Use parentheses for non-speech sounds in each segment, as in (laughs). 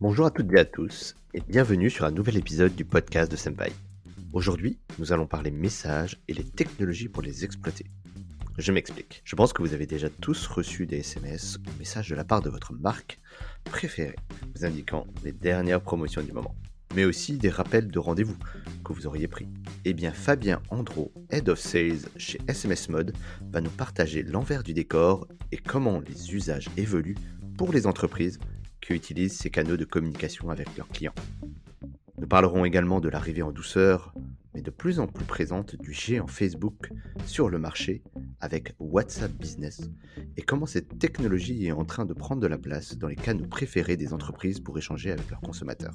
Bonjour à toutes et à tous, et bienvenue sur un nouvel épisode du podcast de Senpai. Aujourd'hui, nous allons parler messages et les technologies pour les exploiter. Je m'explique. Je pense que vous avez déjà tous reçu des SMS ou messages de la part de votre marque préférée, vous indiquant les dernières promotions du moment, mais aussi des rappels de rendez-vous que vous auriez pris. Eh bien, Fabien Andro, Head of Sales chez SMS Mode, va nous partager l'envers du décor et comment les usages évoluent pour les entreprises utilisent ces canaux de communication avec leurs clients. Nous parlerons également de l'arrivée en douceur, mais de plus en plus présente du géant Facebook sur le marché avec WhatsApp Business et comment cette technologie est en train de prendre de la place dans les canaux préférés des entreprises pour échanger avec leurs consommateurs.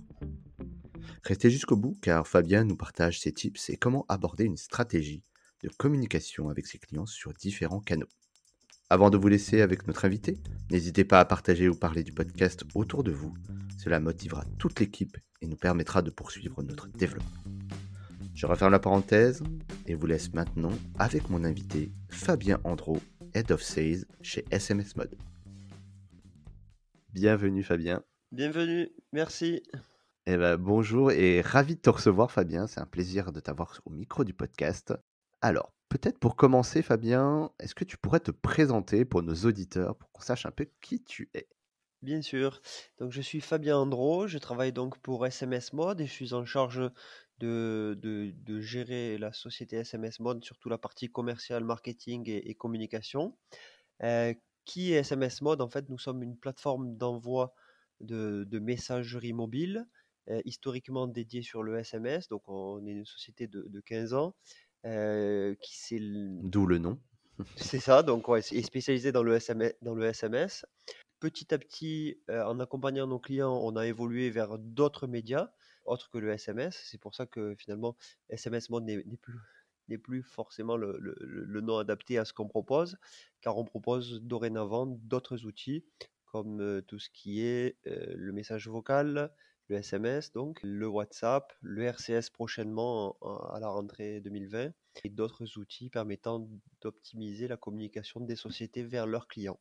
Restez jusqu'au bout car Fabien nous partage ses tips et comment aborder une stratégie de communication avec ses clients sur différents canaux. Avant de vous laisser avec notre invité, n'hésitez pas à partager ou parler du podcast autour de vous. Cela motivera toute l'équipe et nous permettra de poursuivre notre développement. Je referme la parenthèse et vous laisse maintenant avec mon invité Fabien Andro, Head of Sales chez SMS Mode. Bienvenue Fabien. Bienvenue, merci. Eh ben, bonjour et ravi de te recevoir Fabien, c'est un plaisir de t'avoir au micro du podcast. Alors, peut-être pour commencer Fabien, est-ce que tu pourrais te présenter pour nos auditeurs pour qu'on sache un peu qui tu es? Bien sûr. Donc je suis Fabien Andro, je travaille donc pour SMS Mode et je suis en charge de, de, gérer la société SMS Mode, surtout la partie commerciale, marketing et, communication. Euh, qui est SMS Mode? En fait, nous sommes une plateforme d'envoi de, de messagerie mobile, euh, historiquement dédiée sur le SMS. Donc on est une société de, de 15 ans. Euh, qui D'où le nom. C'est ça, donc ouais, est spécialisé dans le SMS. Dans le SMS. Petit à petit, en accompagnant nos clients, on a évolué vers d'autres médias autre que le SMS. C'est pour ça que finalement, SMS Mode n'est plus, n'est plus forcément le, le, nom adapté à ce qu'on propose, car on propose dorénavant d'autres outils comme tout ce qui est le message vocal, le SMS, donc le WhatsApp, le RCS prochainement à la rentrée 2020, et d'autres outils permettant d'optimiser la communication des sociétés vers leurs clients.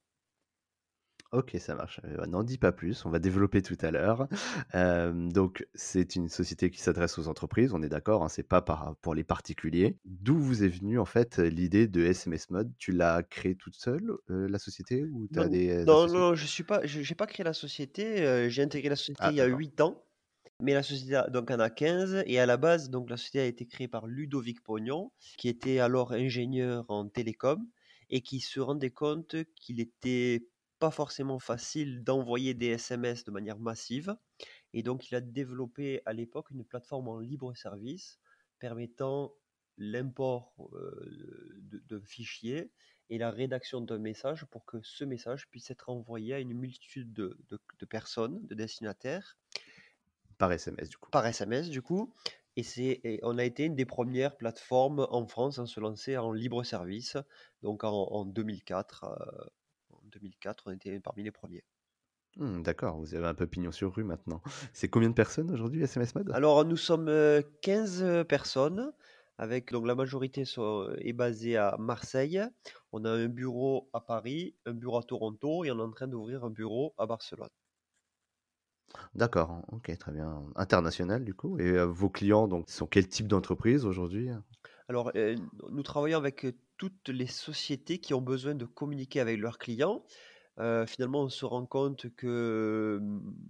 Ok, ça marche. Euh, n'en dis pas plus, on va développer tout à l'heure. donc, c'est une société qui s'adresse aux entreprises, on est d'accord, hein, c'est pas pour les particuliers. D'où vous est venue en fait l'idée de SMS Mode? Tu l'as créée toute seule, euh, la société ou as non, des non, non, je suis pas, j'ai pas créé la société. Euh, j'ai intégré la société ah, il y a 8 ans, mais la société donc en a 15 et à la base, donc la société a été créée par Ludovic Pognon, qui était alors ingénieur en télécom et qui se rendait compte qu'il était pas forcément facile d'envoyer des SMS de manière massive. Et donc, il a développé à l'époque une plateforme en libre service permettant l'import de, fichiers et la rédaction d'un message pour que ce message puisse être envoyé à une multitude de, personnes, de destinataires. Par SMS, du coup. Par SMS, du coup. Et, c'est, on a été une des premières plateformes en France à se lancer en libre service, donc en, en 2004, 2004, on était parmi les premiers. Mmh, d'accord, vous avez un peu pignon sur rue maintenant. (laughs) C'est combien de personnes aujourd'hui SMS Mode? Alors nous sommes 15 personnes, avec donc la majorité est basée à Marseille. On a un bureau à Paris, un bureau à Toronto et on est en train d'ouvrir un bureau à Barcelone. D'accord, ok, très bien. International du coup. Et vos clients, donc, sont quel type d'entreprise aujourd'hui? Alors, nous travaillons avec toutes les sociétés qui ont besoin de communiquer avec leurs clients. finalement, on se rend compte que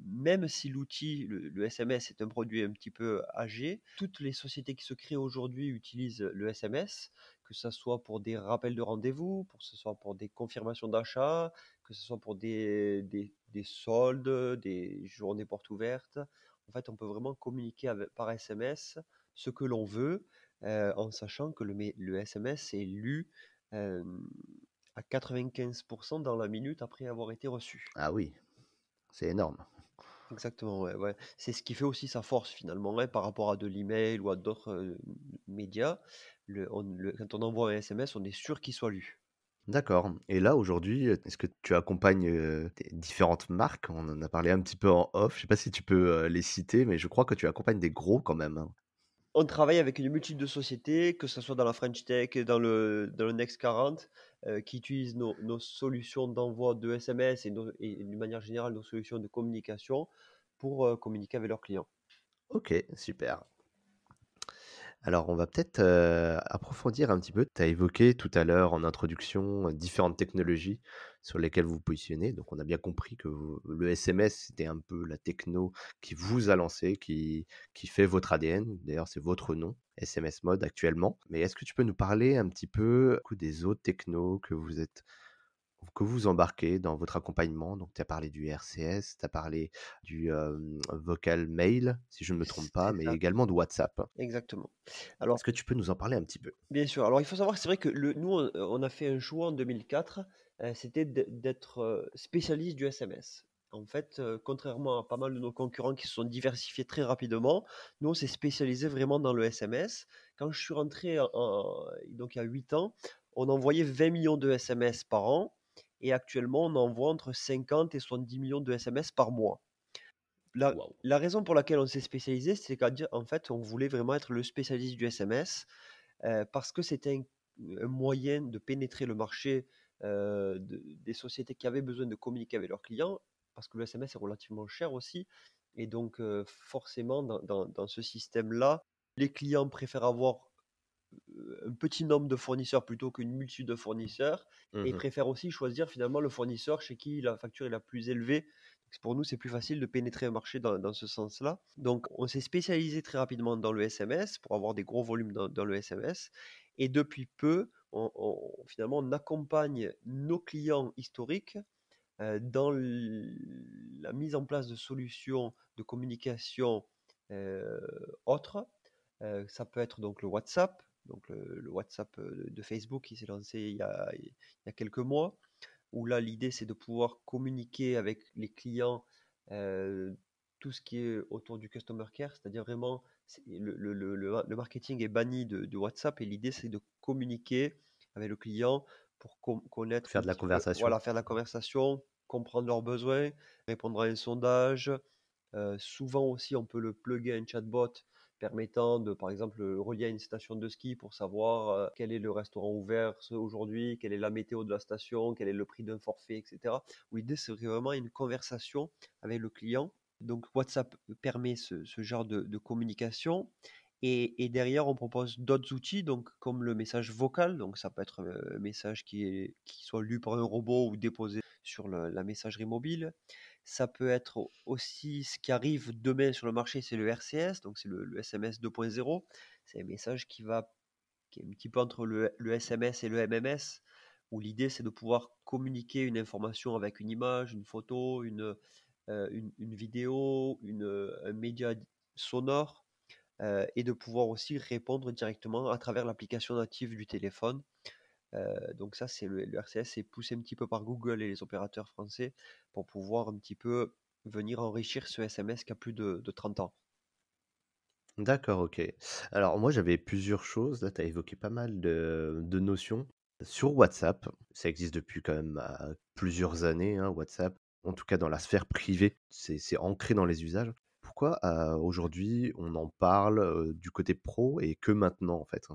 même si l'outil, le, SMS, est un produit un petit peu âgé, toutes les sociétés qui se créent aujourd'hui utilisent le SMS, que ce soit pour des rappels de rendez-vous, que ce soit pour des confirmations d'achat, que ce soit pour des, des, des, soldes, des journées portes ouvertes. En fait, on peut vraiment communiquer par SMS ce que l'on veut en sachant que le, le SMS est lu à 95% dans la minute après avoir été reçu. Ah oui, c'est énorme. Exactement, ouais, ouais. C'est ce qui fait aussi sa force finalement hein, par rapport à de l'email ou à d'autres médias. Le, quand on envoie un SMS, on est sûr qu'il soit lu. D'accord. Et là, aujourd'hui, est-ce que tu accompagnes différentes marques? On en a parlé un petit peu en off. Je ne sais pas si tu peux les citer, mais je crois que tu accompagnes des gros quand même. On travaille avec une multitude de sociétés, que ce soit dans la French Tech, dans le, dans le Next 40, euh, qui utilisent nos, solutions d'envoi de SMS et, d'une manière générale nos solutions de communication pour communiquer avec leurs clients. Ok, super. Alors, on va peut-être euh, approfondir un petit peu. Tu as évoqué tout à l'heure en introduction différentes technologies sur lesquelles vous vous positionnez. Donc, on a bien compris que le SMS, c'était un peu la techno qui vous a lancé, qui, qui fait votre ADN. D'ailleurs, c'est votre nom, SMS Mode actuellement. Mais est-ce que tu peux nous parler un petit peu des autres technos que vous êtes que vous embarquez dans votre accompagnement? Donc, tu as parlé du RCS, tu as parlé du vocal mail, si je ne me trompe pas, mais également de WhatsApp. Exactement. Alors, est-ce que tu peux nous en parler un petit peu? Bien sûr. Alors, il faut savoir que c'est vrai que le, nous, on, a fait un choix en 2004, c'était d'être spécialiste du SMS. En fait, contrairement à pas mal de nos concurrents qui se sont diversifiés très rapidement, nous, on s'est spécialisé vraiment dans le SMS. Quand je suis rentré, donc il y a 8 ans, on envoyait 20 millions de SMS par an et actuellement, on envoie entre 50 et 70 millions de SMS par mois. La, raison pour laquelle on s'est spécialisé, c'est qu'en fait, on voulait vraiment être le spécialiste du SMS euh, parce que c'était un, moyen de pénétrer le marché euh, des sociétés qui avaient besoin de communiquer avec leurs clients parce que le SMS est relativement cher aussi. Et donc, euh, forcément, dans ce système-là, les clients préfèrent avoir un petit nombre de fournisseurs plutôt qu'une multitude de fournisseurs et mmh préfèrent aussi choisir finalement le fournisseur chez qui la facture est la plus élevée. Pour nous, c'est plus facile de pénétrer un marché dans, ce sens-là. Donc, on s'est spécialisé très rapidement dans le SMS pour avoir des gros volumes dans, le SMS. Et depuis peu, on, finalement, on accompagne nos clients historiques dans la mise en place de solutions de communication autres. ça peut être donc le WhatsApp, donc le, WhatsApp de Facebook qui s'est lancé il y, a, quelques mois, où là l'idée c'est de pouvoir communiquer avec les clients tout ce qui est autour du customer care, c'est-à-dire vraiment le, marketing est banni de, WhatsApp et l'idée c'est de communiquer avec le client pour connaître faire de la conversation voilà faire de la conversation comprendre leurs besoins répondre à un sondage souvent aussi on peut le plugger un chatbot permettant de, par exemple, relier à une station de ski pour savoir euh, quel est le restaurant ouvert aujourd'hui, quelle est la météo de la station, quel est le prix d'un forfait, etc. L'idée, c'est vraiment une conversation avec le client. Donc, WhatsApp permet ce, genre de, communication. Et, derrière, on propose d'autres outils, donc comme le message vocal. Donc, ça peut être un message qui, soit lu par un robot ou déposé sur la messagerie mobile. Ça peut être aussi ce qui arrive demain sur le marché, c'est le RCS, donc c'est le, SMS 2.0. C'est un message qui va qui est un petit peu entre le, SMS et le MMS, où l'idée c'est de pouvoir communiquer une information avec une image, une photo, une, euh, une, vidéo, une, un média sonore, euh, et de pouvoir aussi répondre directement à travers l'application native du téléphone. Euh, donc ça, c'est le, RCS c'est poussé un petit peu par Google et les opérateurs français pour pouvoir un petit peu venir enrichir ce SMS qui a plus de, 30 ans. D'accord, ok. Alors moi j'avais plusieurs choses, là tu as évoqué pas mal de, notions. Sur WhatsApp, ça existe depuis quand même plusieurs années, hein, WhatsApp, en tout cas dans la sphère privée, c'est ancré dans les usages. Pourquoi euh, aujourd'hui on en parle du côté pro et que maintenant en fait?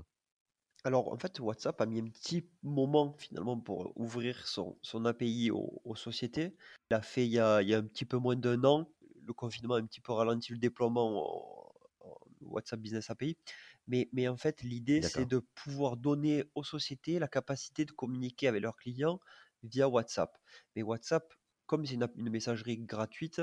Alors, en fait, WhatsApp a mis un petit moment finalement pour ouvrir son, API aux, sociétés. Il a fait il y a, un petit peu moins d'un an. Le confinement a un petit peu ralenti le déploiement en, WhatsApp Business API. Mais, mais en fait, l'idée, c'est de pouvoir donner aux sociétés la capacité de communiquer avec leurs clients via WhatsApp. Mais WhatsApp, comme c'est une, messagerie gratuite,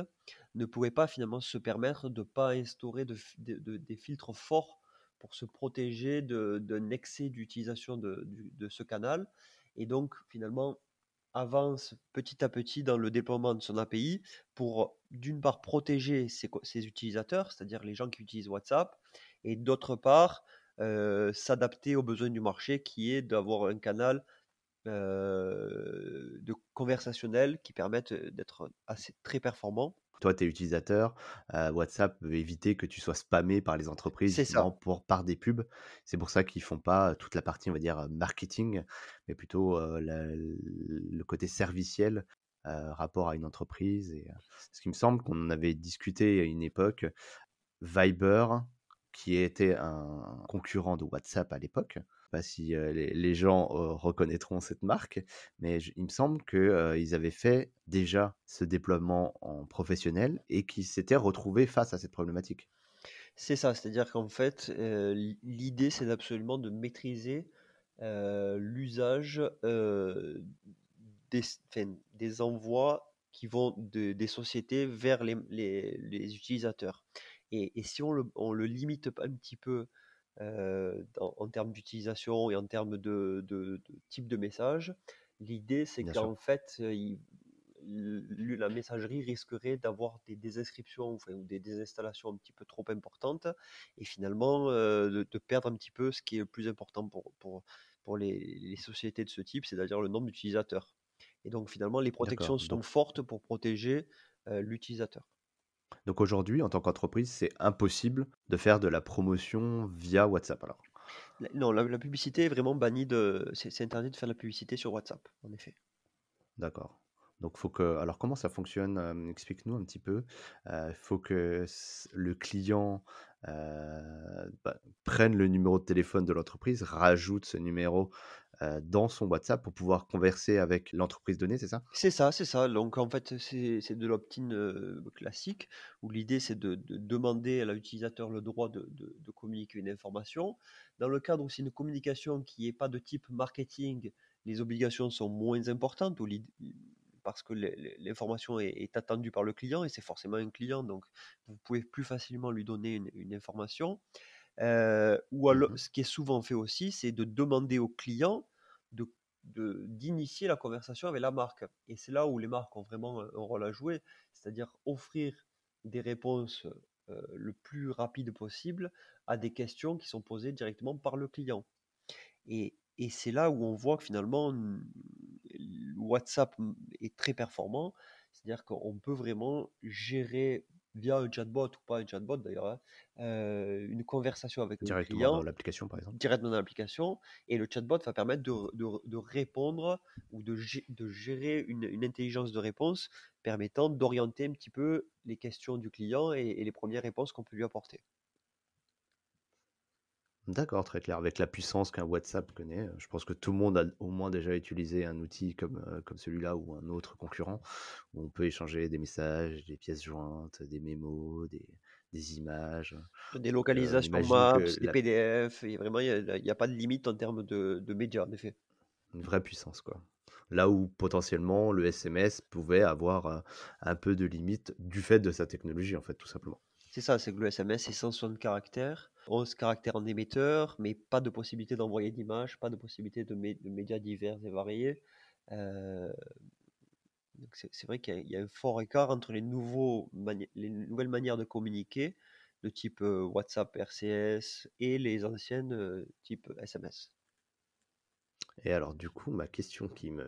ne pouvait pas finalement se permettre de ne pas instaurer des filtres forts pour se protéger d'un excès d'utilisation de, ce canal. Et donc, finalement, avance petit à petit dans le déploiement de son API pour, d'une part, protéger ses, utilisateurs, c'est-à-dire les gens qui utilisent WhatsApp, et d'autre part, euh, s'adapter aux besoins du marché qui est d'avoir un canal euh, de conversationnel qui permette d'être assez très performant toi, tu es utilisateur, WhatsApp veut éviter que tu sois spammé par les entreprises Pour, par des pubs. C'est pour ça qu'ils font pas toute la partie, on va dire, marketing, mais plutôt le côté serviciel rapport à une entreprise. Et, ce qui me semble qu'on avait discuté à une époque, Viber qui était un concurrent de WhatsApp à l'époque. Pas si les, gens reconnaîtront cette marque, mais il me semble qu'ils avaient fait déjà ce déploiement en professionnel et qu'ils s'étaient retrouvés face à cette problématique. C'est ça, c'est-à-dire qu'en fait, l'idée, c'est absolument de maîtriser l'usage des, des envois qui vont des sociétés vers les, les, utilisateurs. Et, et, si on le, on le limite un petit peu en termes d'utilisation et en termes de, de, type de message, l'idée c'est qu'en fait, il, la messagerie risquerait d'avoir des désinscriptions enfin, ou des désinstallations un petit peu trop importantes et finalement de, perdre un petit peu ce qui est le plus important pour, pour, pour les, les sociétés de ce type, c'est-à-dire le nombre d'utilisateurs. Et donc finalement, les protections sont fortes pour protéger l'utilisateur. Donc aujourd'hui, en tant qu'entreprise, c'est impossible de faire de la promotion via WhatsApp alors Non, la, publicité est vraiment bannie de. C'est interdit de faire de la publicité sur WhatsApp, en effet. D'accord. Donc, faut que. Alors, comment ça fonctionne Explique-nous un petit peu. Il faut que le client bah, prenne le numéro de téléphone de l'entreprise, rajoute ce numéro dans son WhatsApp pour pouvoir converser avec l'entreprise donnée, c'est ça? C'est ça, c'est ça. Donc en fait, c'est de l'opt-in classique où l'idée c'est de, demander à l'utilisateur le droit de, communiquer une information. Dans le cadre où c'est une communication qui n'est pas de type marketing, les obligations sont moins importantes parce que l'information est, attendue par le client et c'est forcément un client, donc vous pouvez plus facilement lui donner une information. Euh, ou mmh alors, ce qui est souvent fait aussi, c'est de demander au client d'initier la conversation avec la marque. Et c'est là où les marques ont vraiment un rôle à jouer, c'est-à-dire offrir des réponses euh, le plus rapide possible à des questions qui sont posées directement par le client. Et, et c'est là où on voit que finalement WhatsApp est très performant, c'est-à-dire qu'on peut vraiment gérer via un chatbot ou pas un chatbot d'ailleurs, hein, euh, une conversation avec le client. dans l'application par exemple. Directement dans l'application. Et le chatbot va permettre de, de, répondre ou de, de gérer une, une, intelligence de réponse permettant d'orienter un petit peu les questions du client et les premières réponses qu'on peut lui apporter. D'accord, très clair. Avec la puissance qu'un WhatsApp connaît, je pense que tout le monde a au moins déjà utilisé un outil comme, euh, comme celui-là ou un autre concurrent, où on peut échanger des messages, des pièces jointes, des mémos, des, des images. Des euh, localisations Maps, des PDF, et vraiment, il n'y a, pas de limite en termes de, de médias, en effet. Une vraie puissance, quoi. Là où potentiellement le SMS pouvait avoir euh, un peu de limite du fait de sa technologie, en fait, tout simplement. C'est ça, c'est que le SMS, c'est 160 caractères, 11 caractères en émetteur, mais pas de possibilité d'envoyer d'images, pas de possibilité de, médias divers et variés. Euh, c'est vrai qu'il y, a un fort écart entre les, nouvelles manières de communiquer, de type euh, WhatsApp, RCS, et les anciennes euh, type SMS. Et alors, du coup, ma question qui me,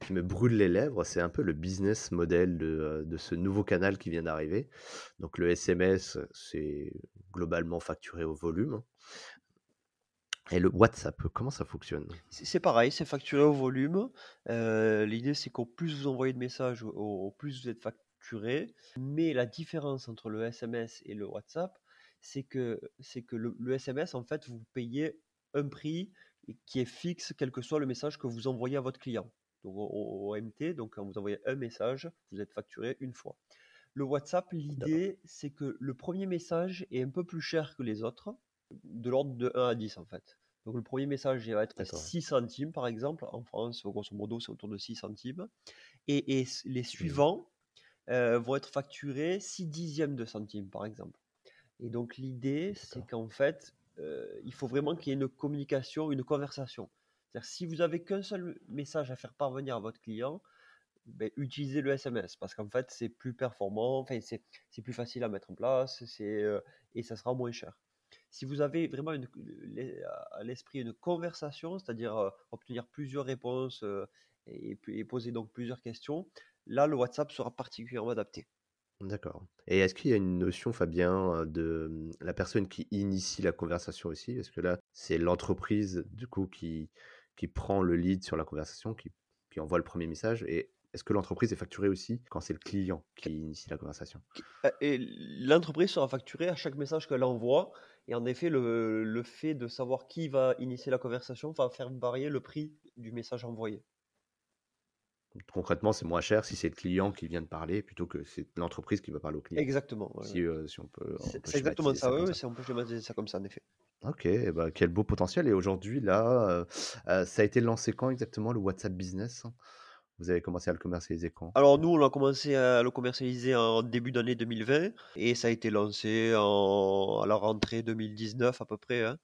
qui me brûle les lèvres, c'est un peu le business model de, de ce nouveau canal qui vient d'arriver. Donc, le SMS, c'est globalement facturé au volume. Et le WhatsApp, comment ça fonctionne? C'est pareil, c'est facturé au volume. Euh, l'idée, c'est qu'au plus vous envoyez de messages, au, plus vous êtes facturé. Mais la différence entre le SMS et le WhatsApp, c'est que, que le SMS, en fait, vous payez un prix qui est fixe, quel que soit le message que vous envoyez à votre client. Donc au, MT, donc quand vous envoyez un message, vous êtes facturé une fois. Le WhatsApp, l'idée, c'est que le premier message est un peu plus cher que les autres, de l'ordre de 1 à 10 en fait. Donc le premier message va être 6 centimes par exemple. En France, grosso modo, c'est autour de 6 centimes. Et, les mmh. suivants euh, vont être facturés 6 dixièmes de centimes par exemple. Et donc l'idée, c'est qu'en fait, euh, il faut vraiment qu'il y ait une communication, une conversation. Si vous avez qu'un seul message à faire parvenir à votre client, ben, utilisez le SMS parce qu'en fait, c'est plus performant, c'est plus facile à mettre en place euh, et ça sera moins cher. Si vous avez vraiment à l'esprit une conversation, c'est-à-dire euh, obtenir plusieurs réponses et, et, poser donc plusieurs questions, là, le WhatsApp sera particulièrement adapté. D'accord. Et est-ce qu'il y a une notion, Fabien, de mmh, la personne qui initie la conversation aussi? Est-ce que là, c'est l'entreprise, du coup, qui, prend le lead sur la conversation, qui, qui envoie le premier message, et est-ce que l'entreprise est facturée aussi quand c'est le client qui initie la conversation? Euh, Et l'entreprise sera facturée à chaque message qu'elle envoie. Et en effet, le, le, fait de savoir qui va initier la conversation va faire varier le prix du message envoyé. Concrètement, c'est moins cher si c'est le client qui vient de parler plutôt que c'est l'entreprise qui va parler au client. Exactement. Si, euh, si on peut. C'est exactement ça, oui, si on peut schématiser ça comme ça, en effet. Ok, bah, quel beau potentiel. Et aujourd'hui, là, euh, euh, ça a été lancé quand exactement le WhatsApp Business? Vous avez commencé à le commercialiser quand? Alors nous, on a commencé à le commercialiser en début d'année 2020 et ça a été lancé en, à la rentrée 2019 à peu près. Hein.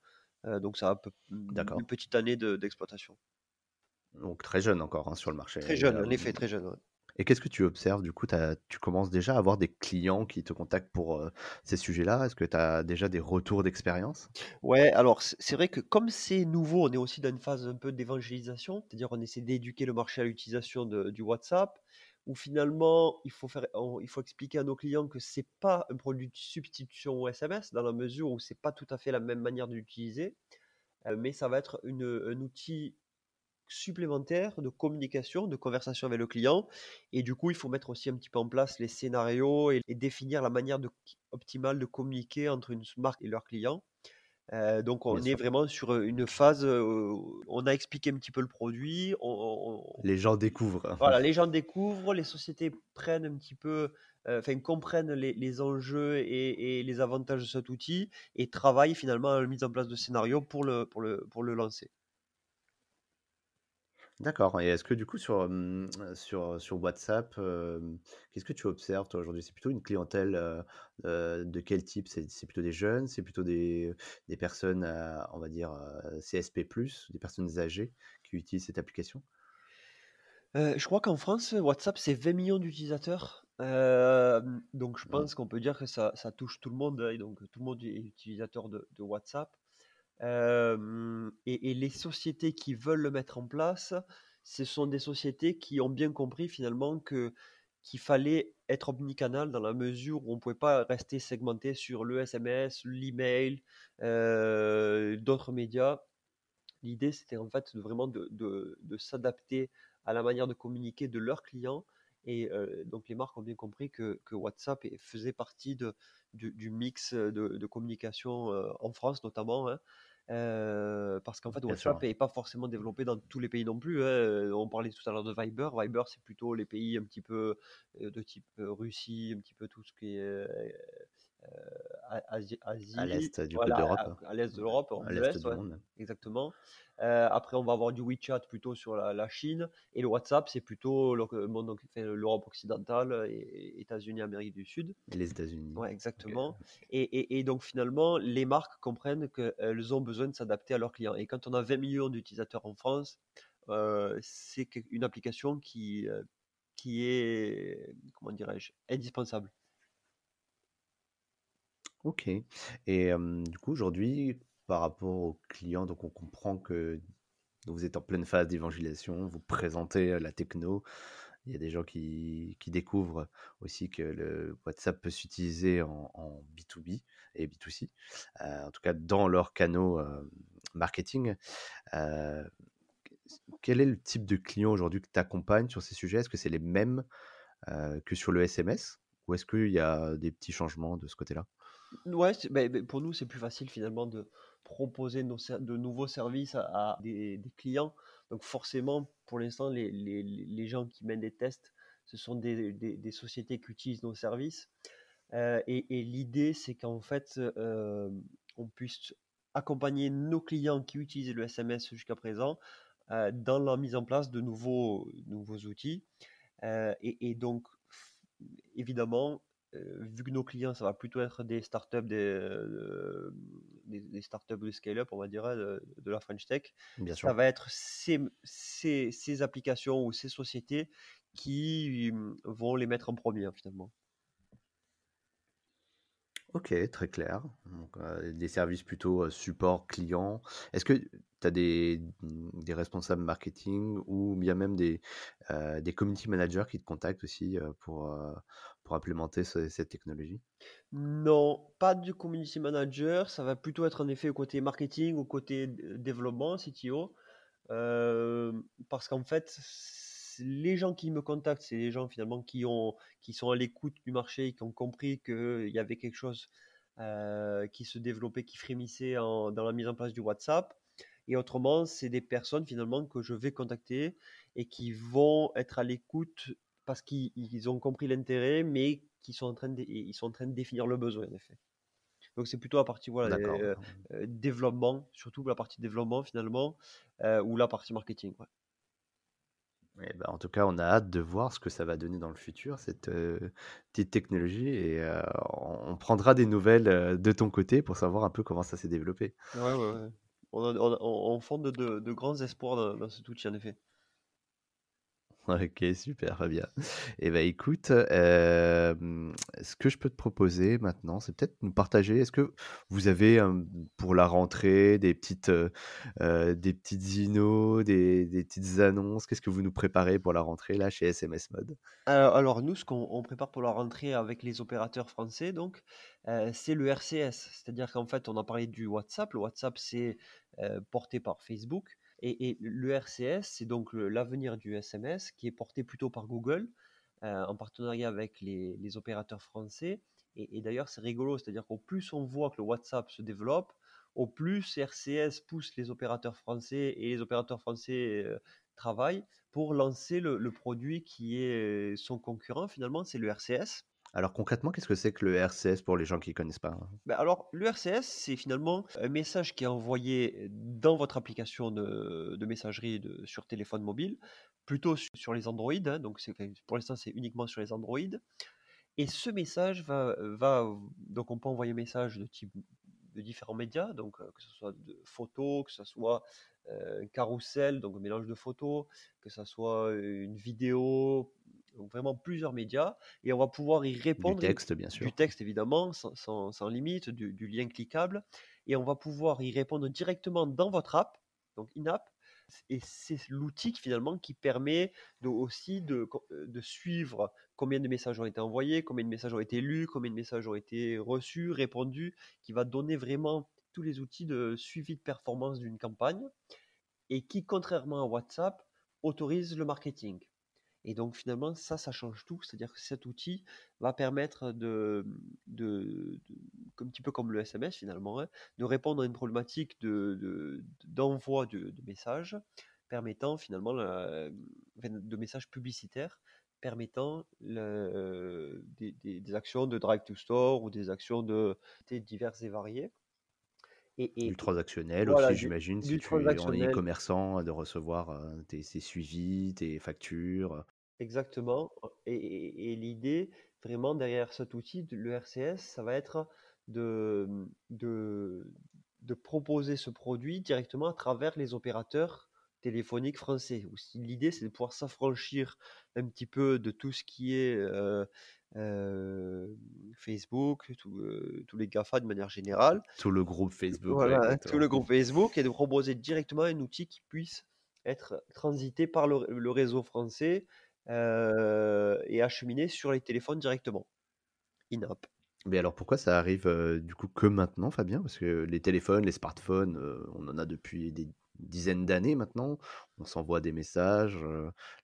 donc ça a une petite année d'exploitation. Donc très jeune encore hein, sur le marché. Très jeune, en effet, très jeune. Et qu'est-ce que tu observes Du coup, tu commences déjà à avoir des clients qui te contactent pour ces sujets-là? Est-ce que tu as déjà des retours d'expérience? Ouais, alors c'est vrai que comme c'est nouveau, on est aussi dans une phase un peu d'évangélisation, c'est-à-dire on essaie d'éduquer le marché à l'utilisation du WhatsApp, où finalement il faut, faire, il faut expliquer à nos clients que c'est pas un produit de substitution au SMS, dans la mesure où c'est pas tout à fait la même manière de l'utiliser, mais ça va être une, un outil supplémentaire de communication, de conversation avec le client. Et du coup, il faut mettre aussi un petit peu en place les scénarios et, définir la manière de, optimale de communiquer entre une marque et leurs clients. Euh, donc on est vraiment sur une phase, où on a expliqué un petit peu le produit. les gens découvrent. (laughs) Voilà, les gens découvrent, les sociétés prennent un petit peu, euh, enfin comprennent les, enjeux et, les avantages de cet outil et travaillent finalement à la mise en place de scénarios pour le, pour le, pour le lancer. D'accord et est-ce que du coup sur, sur, sur WhatsApp, qu'est-ce que tu observes toi aujourd'hui? C'est plutôt une clientèle, de quel type? C'est c'est plutôt des jeunes? C'est plutôt des, des personnes on va dire, CSP+, des personnes âgées qui utilisent cette application? je crois qu'en France, WhatsApp, c'est 20 millions d'utilisateurs. donc je pense qu'on peut dire que ça ça touche tout le monde, hein, et donc tout le monde est utilisateur de de WhatsApp et, les sociétés qui veulent le mettre en place, ce sont des sociétés qui ont bien compris finalement que qu'il fallait être omnicanal dans la mesure où on ne pouvait pas rester segmenté sur le SMS, l'email, euh, d'autres médias. L'idée, c'était en fait vraiment de, de, de s'adapter à la manière de communiquer de leurs clients. Et donc les marques ont bien compris que, que WhatsApp faisait partie de, du, mix de, de communication en France notamment. Hein. Euh, parce qu'en fait, WhatsApp n'est pas forcément développé dans tous les pays non plus. Hein. On parlait tout à l'heure de Viber. Viber, c'est plutôt les pays un petit peu de type Russie, un petit peu tout ce qui est Asie, à l'est du voilà, d'Europe. À, l'est de l'Europe, en l'est. Exactement. après, on va avoir du WeChat plutôt sur la, Chine. Et le WhatsApp, c'est plutôt l'Europe occidentale et États-Unis, Amérique du Sud. Et les États-Unis. Ouais, exactement. Et, et, et, donc, finalement, les marques comprennent qu'elles ont besoin de s'adapter à leurs clients. Et quand on a 20 millions d'utilisateurs en France, c'est une application qui, qui est, comment dirais-je, indispensable. OK et du coup, aujourd'hui, par rapport aux clients, donc on comprend que vous êtes en pleine phase d'évangélisation, vous présentez, la techno. Il y a des gens qui découvrent aussi que le WhatsApp peut s'utiliser en en B2B et B2C, en tout cas dans leurs canaux, marketing. quel est le type de client aujourd'hui que tu accompagnes sur ces sujets? Est-ce que c'est les mêmes, que sur le SMS? Ou est-ce qu'il y a des petits changements de ce côté-là? Ouais, bah, bah, pour nous, c'est plus facile finalement de proposer de nouveaux services à, des, clients. Donc forcément, pour l'instant, les, gens qui mènent des tests, ce sont des, sociétés qui utilisent nos services. Euh, et, l'idée, c'est qu'en fait, euh, on puisse accompagner nos clients qui utilisent le SMS jusqu'à présent euh, dans la mise en place de nouveaux, nouveaux outils. et, donc, évidemment, vu que nos clients, ça va plutôt être des startups, des, euh, des, startups de scale-up, on va dire, hein, de, la French Tech, ça va être ces, ces, ces, applications ou ces sociétés qui hum, vont les mettre en premier, finalement. Ok, très clair. Euh, des services plutôt support client. Est-ce que tu as des, des, responsables marketing ou bien même des, des community managers qui te contactent aussi pour, pour implémenter cette technologie? Non, pas du community manager. Ça va plutôt être en effet au côté marketing, au côté développement, CTO. parce qu'en fait, les gens qui me contactent, c'est les gens finalement qui, ont, qui sont à l'écoute du marché, qui ont compris qu'il y avait quelque chose qui se développait, qui frémissait dans la mise en place du WhatsApp. Et autrement, c'est des personnes finalement que je vais contacter et qui vont être à l'écoute parce qu'ils ont compris l'intérêt, mais qui sont en train de, ils sont en train de définir le besoin en effet. Donc c'est plutôt la partie voilà, euh, euh, développement, surtout la partie développement finalement, euh, ou la partie marketing. Eh ben, en tout cas, on a hâte de voir ce que ça va donner dans le futur, cette petite technologie, et on, prendra des nouvelles de ton côté pour savoir un peu comment ça s'est développé. Ouais, ouais, ouais. On, fonde de, grands espoirs dans, dans cet outil, en effet. (laughs) Ok, super, Fabien. Et eh ben écoute, ce que je peux te proposer maintenant, c'est peut-être nous partager. Est-ce que vous avez pour la rentrée des petites, des petites inos, des, des petites annonces? Qu'est-ce que vous nous préparez pour la rentrée là chez SMS Mode? Alors, nous, ce qu'on prépare pour la rentrée avec les opérateurs français, donc, c'est le RCS. C'est-à-dire qu'en fait, on a parlé du WhatsApp. Le WhatsApp, c'est porté par Facebook. Et, le RCS, c'est donc l'avenir du SMS qui est porté plutôt par Google euh, en partenariat avec les, opérateurs français. Et, d'ailleurs, c'est rigolo, c'est-à-dire qu'au plus on voit que le WhatsApp se développe, au plus RCS pousse les opérateurs français et les opérateurs français euh, travaillent pour lancer le, le, produit qui est son concurrent finalement, c'est le RCS. Alors concrètement, qu'est-ce que c'est que le RCS pour les gens qui ne connaissent pas bah, Alors, le RCS, c'est finalement un message qui est envoyé dans votre application de, messagerie sur téléphone mobile, plutôt sur les Android. Hein, donc, pour l'instant, c'est uniquement sur les Android. Et ce message va, va, donc on peut envoyer un message de type de différents médias, donc euh, que ce soit de photos, que ce soit euh, un carrousel, donc un mélange de photos, que ce soit une vidéo, donc vraiment plusieurs médias, et on va pouvoir y répondre. Du texte, bien sûr. Du texte, évidemment, sans, limite, du, lien cliquable, et on va pouvoir y répondre directement dans votre app, donc in-app, et c'est l'outil finalement qui permet de, aussi de, euh, de, suivre combien de messages ont été envoyés, combien de messages ont été lus, combien de messages ont été reçus, répondus, qui va donner vraiment tous les outils de suivi de performance d'une campagne, et qui, contrairement à WhatsApp, autorise le marketing. Et donc finalement, ça, ça change tout. C'est-à-dire que cet outil va permettre de, de, un petit peu comme le SMS finalement, hein, de répondre à une problématique d'envoi de, de, messages permettant finalement de messages publicitaires permettant le, des, des, actions de drive to store ou des actions de diverses et variées. Et, du transactionnel aussi, j'imagine, si tu es en e-commerçant, de recevoir euh, tes, tes, suivis, tes factures. Exactement. Et, l'idée, vraiment, derrière cet outil, le RCS, ça va être de, de, de proposer ce produit directement à travers les opérateurs téléphoniques français. L'idée, c'est de pouvoir s'affranchir un petit peu de tout ce qui est euh, euh, Facebook, euh, tous les GAFA de manière générale. Tout le groupe Facebook. Voilà, tout le groupe Facebook, et de proposer directement un outil qui puisse être transité par le réseau français euh, et acheminer sur les téléphones directement. In-app. Mais alors pourquoi ça arrive euh, du coup que maintenant, Fabien? Parce que les téléphones, les smartphones, euh, on en a depuis des dizaines d'années maintenant. On s'envoie des messages,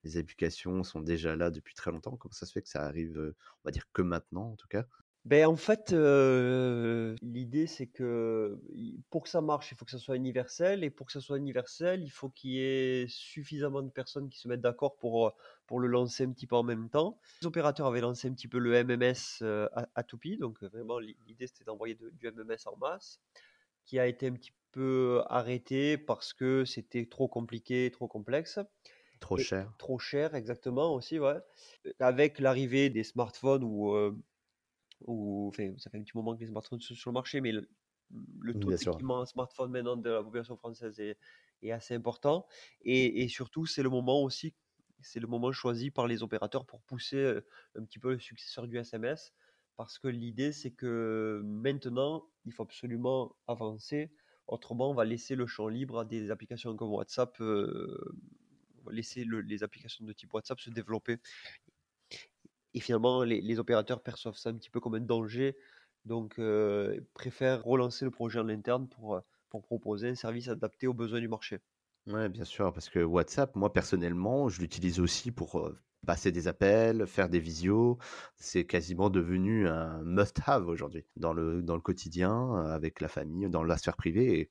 les applications sont déjà là depuis très longtemps. Comment ça se fait que ça arrive, on va dire que maintenant en tout cas? Ben, en fait, l'idée c'est que pour que ça marche, il faut que ça soit universel et pour que ça soit universel, il faut qu'il y ait suffisamment de personnes qui se mettent d'accord pour, pour le lancer un petit peu en même temps. Les opérateurs avaient lancé un petit peu le MMS, à à Toupie, donc vraiment l'idée c'était d'envoyer du MMS en masse, qui a été un petit peu arrêté parce que c'était trop compliqué, trop complexe Trop cher. trop cher exactement aussi, ouais. avec l'arrivée des smartphones où, ou enfin, ça fait un petit moment que les smartphones sont sur le marché, mais le, le taux d'équipement smartphone maintenant de la population française est, est assez important. Et, et surtout, c'est le moment aussi, c'est le moment choisi par les opérateurs pour pousser euh, un petit peu le successeur du SMS. Parce que l'idée, c'est que maintenant, il faut absolument avancer. Autrement, on va laisser le champ libre à des applications comme WhatsApp, euh, laisser les applications de type WhatsApp se développer. Et finalement, les, opérateurs perçoivent ça un petit peu comme un danger, donc préfèrent relancer le projet en interne pour, pour proposer un service adapté aux besoins du marché. Ouais, bien sûr, parce que WhatsApp, moi personnellement, je l'utilise aussi pour euh, passer des appels, faire des visios. C'est quasiment devenu un must-have aujourd'hui dans le, dans le quotidien, euh, avec la famille, dans la sphère privée.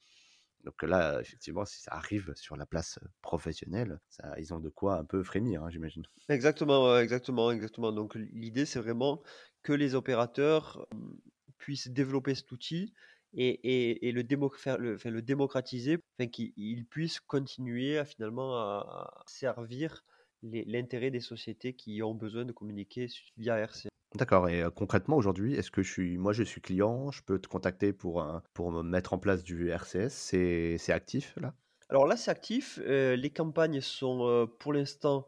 Donc là, effectivement, si ça arrive sur la place professionnelle, ils ont de quoi un peu frémir, hein, j'imagine. Exactement, exactement, exactement. Donc l'idée, c'est vraiment que les opérateurs hum, puissent développer cet outil et, le, enfin, démocratiser, afin qu'il puisse continuer à finalement à servir l'intérêt des sociétés qui ont besoin de communiquer via RC. D'accord. Et euh, concrètement, aujourd'hui, est-ce que je suis, moi, je suis client, je peux te contacter pour, un- pour me mettre en place du RCS, c'est, c'est actif là? Alors là, c'est actif. euh, les campagnes sont euh, pour l'instant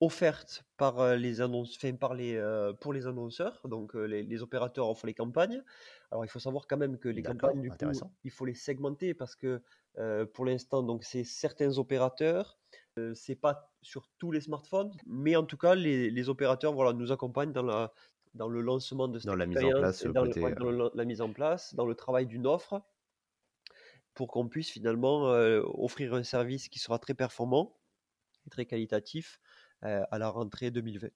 offertes par euh, les annonces, enfin, par les, euh, pour les annonceurs. Donc euh, les, les opérateurs offrent les campagnes. Alors il faut savoir quand même que les campagnes, du coup, intéressant. il faut les segmenter parce que euh, pour l'instant, donc c'est certains opérateurs. euh, c'est pas sur tous les smartphones, mais en tout cas, les, les opérateurs, voilà, nous accompagnent dans la, dans le lancement de cette Dans la mise en expérience place et euh, dans, le- côté. euh, dans le- la mise en place, dans le travail d'une offre pour qu'on puisse finalement euh, offrir un service qui sera très performant et très qualitatif euh, à la rentrée 2020.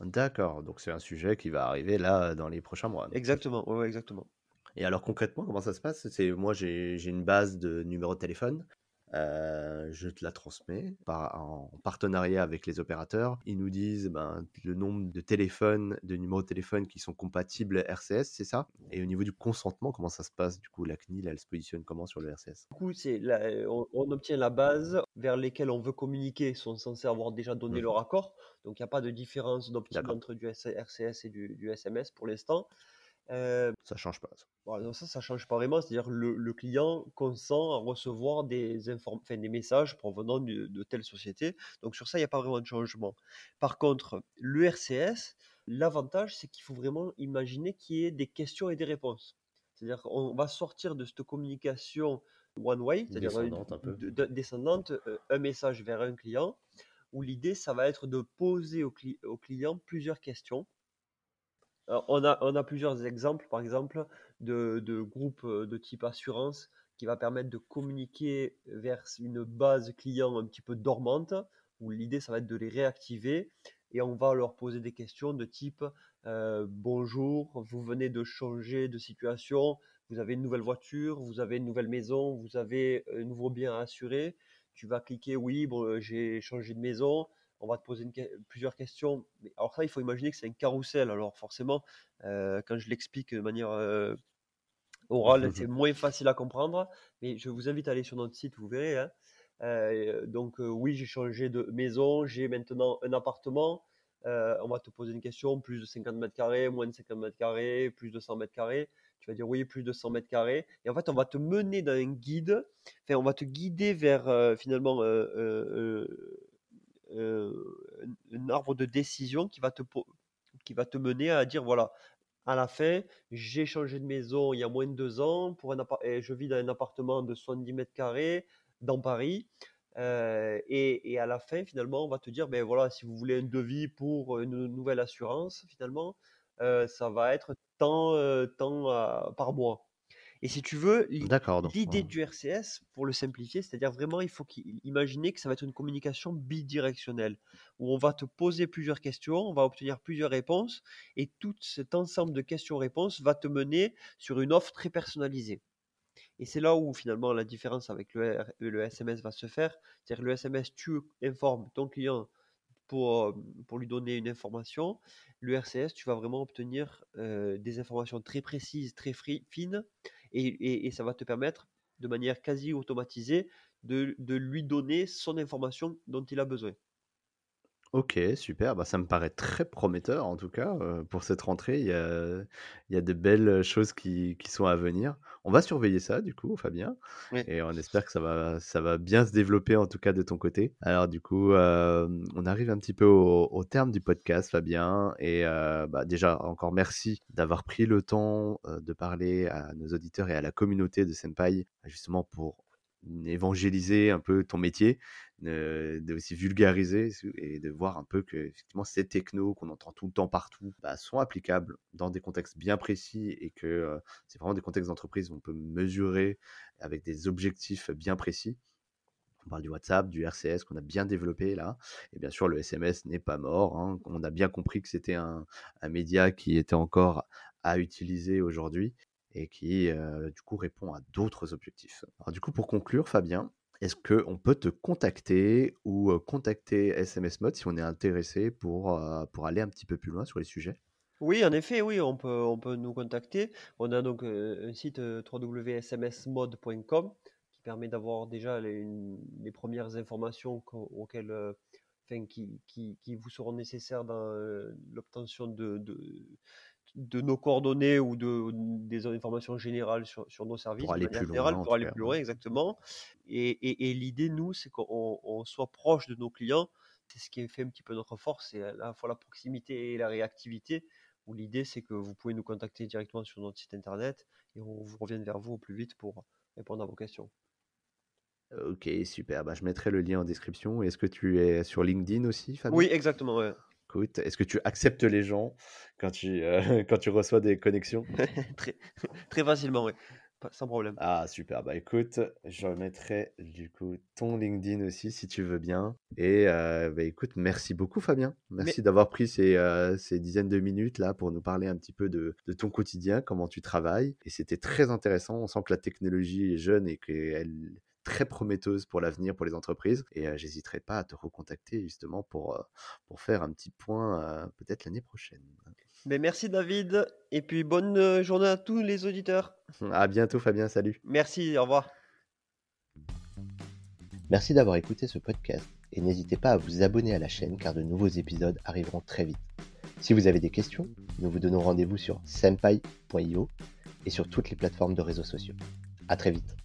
D'accord, donc c'est un sujet qui va arriver là dans les prochains mois. Exactement, ouais, exactement. Et alors concrètement, comment ça se passe? C'est moi j'ai j'ai une base de numéros de téléphone. Euh, je te la transmets par- en partenariat avec les opérateurs. Ils nous disent ben, le nombre de téléphones, de numéros de téléphone qui sont compatibles RCS, c'est ça? Et au niveau du consentement, comment ça se passe? Du coup, la CNIL, elle se positionne comment sur le RCS? Du coup, c'est la- euh, on, on obtient la base vers lesquelles on veut communiquer sont censés avoir déjà donné Mhm. leur accord. Donc, il n'y a pas de différence d'optique entre du RCS et du, du SMS pour l'instant. Euh, ça change pas. ça. Donc ça, ça change pas vraiment. C'est-à-dire le, le client consent à recevoir des, inform- enfin, des messages provenant de, de telle société. Donc sur ça, il n'y a pas vraiment de changement. Par contre, le RCS, l'avantage, c'est qu'il faut vraiment imaginer qu'il y ait des questions et des réponses. C'est-à-dire qu'on va sortir de cette communication one-way, c'est-à-dire euh, Descendante un peu. de- de- descendante, euh, un message vers un client, où l'idée, ça va être de poser au, cli- au client plusieurs questions on a, on a plusieurs exemples, par exemple, de, de groupes euh, de type assurance qui va permettre de communiquer vers une base client un petit peu dormante, où l'idée, ça va être de les réactiver et on va leur poser des questions de type euh, Bonjour, vous venez de changer de situation, vous avez une nouvelle voiture, vous avez une nouvelle maison, vous avez un nouveau bien à assurer. Tu vas cliquer Oui, bon, euh, j'ai changé de maison on va te poser une plusieurs questions. Mais alors ça, il faut imaginer que c'est un carrousel. Alors forcément, euh, quand je l'explique de manière euh, orale, (laughs) c'est moins facile à comprendre. Mais je vous invite à aller sur notre site, vous verrez. hein. Euh, donc oui, j'ai changé de maison, j'ai maintenant un appartement. On va te poser une question, plus de 50 mètres carrés, moins de 50 mètres carrés, plus de 100 mètres carrés. Tu vas dire oui, plus de 100 mètres carrés. Et en fait, on va te mener dans un guide, enfin, on va te guider vers euh, finalement euh, euh, un arbre de décision qui va te, mener à dire voilà, à la fin, j'ai changé de maison il y a moins de deux ans, pour un je vis dans un appartement de 70 mètres carrés dans Paris. Euh, et, à la fin, finalement, on va te dire ben voilà, si vous voulez un devis pour une nouvelle assurance, finalement, euh, ça va être tant, euh, euh, par mois. Et si tu veux, l'idée euh, du RCS, pour le simplifier, c'est-à-dire vraiment, il faut imaginer que ça va être une communication bidirectionnelle, où on va te poser plusieurs questions, on va obtenir plusieurs réponses, et tout cet ensemble de questions-réponses va te mener sur une offre très personnalisée. Et c'est là où finalement la différence avec le, SMS va se faire. C'est-à-dire le SMS, tu informes ton client pour, euh, pour lui donner une information. Le RCS, tu vas vraiment obtenir euh, des informations très précises, très fines, et, ça va te permettre de manière quasi automatisée de lui donner son information dont il a besoin. Ok, super. Bah, ça me paraît très prometteur en tout cas euh, pour cette rentrée. Il y a, il y a de belles choses qui, qui sont à venir. On va surveiller ça du coup, Fabien, Oui. et on espère que ça va, ça va bien se développer en tout cas de ton côté. Alors du coup, euh, on arrive un petit peu au, au terme du podcast, Fabien, et euh, bah, déjà encore merci d'avoir pris le temps de parler à nos auditeurs et à la communauté de Senpai justement pour évangéliser un peu ton métier, de, aussi vulgariser et de voir un peu que effectivement ces technos qu'on entend tout le temps partout bah, sont applicables dans des contextes bien précis et que euh, c'est vraiment des contextes d'entreprise où on peut mesurer avec des objectifs bien précis. On parle du WhatsApp, du RCS qu'on a bien développé là. Et bien sûr, le SMS n'est pas mort. Hein. On a bien compris que c'était un, média qui était encore à utiliser aujourd'hui et qui, euh, du coup, répond à d'autres objectifs. Alors, du coup, pour conclure, Fabien, est-ce qu'on peut te contacter ou contacter SMS Mode si on est intéressé pour, pour aller un petit peu plus loin sur les sujets? Oui, en effet, oui, on peut, on peut nous contacter. On a donc un site www.smsmode.com qui permet d'avoir déjà les, premières informations auxquelles, qui, qui, qui, vous seront nécessaires dans l'obtention de, de, nos coordonnées ou de, des informations générales sur, sur nos services. Pour aller plus loin. Pour aller plus loin, exactement. Et, et, et l'idée, nous, c'est qu'on soit proche de nos clients. C'est ce qui fait un petit peu notre force, c'est à la fois la proximité et la réactivité où l'idée c'est que vous pouvez nous contacter directement sur notre site internet et on vous revienne vers vous au plus vite pour répondre à vos questions. Ok, super. Bah, je mettrai le lien en description. Est-ce que tu es sur LinkedIn aussi, Fabien? Oui, exactement. Ouais. Écoute, est-ce que tu acceptes les gens quand tu, euh, (laughs) quand tu reçois des connexions? (laughs) Très, très facilement, oui sans problème. Ah, super. Bah écoute, je mettrai du coup ton LinkedIn aussi si tu veux bien. Et euh, bah, écoute, merci beaucoup Fabien. Merci d'avoir pris ces, euh, ces, dizaines de minutes là pour nous parler un petit peu de, de ton quotidien, comment tu travailles. Et c'était très intéressant. On sent que la technologie est jeune et qu'elle très prometteuse pour l'avenir pour les entreprises. Et euh, j'hésiterai pas à te recontacter justement pour, pour faire un petit point peut-être l'année prochaine. Ben, merci David, et puis bonne journée à tous les auditeurs. (laughs) À bientôt Fabien, salut. Merci, au revoir. Merci d'avoir écouté ce podcast et n'hésitez pas à vous abonner à la chaîne car de nouveaux épisodes arriveront très vite. Si vous avez des questions, nous vous donnons rendez-vous sur senpai.io et sur toutes les plateformes de réseaux sociaux. À très vite.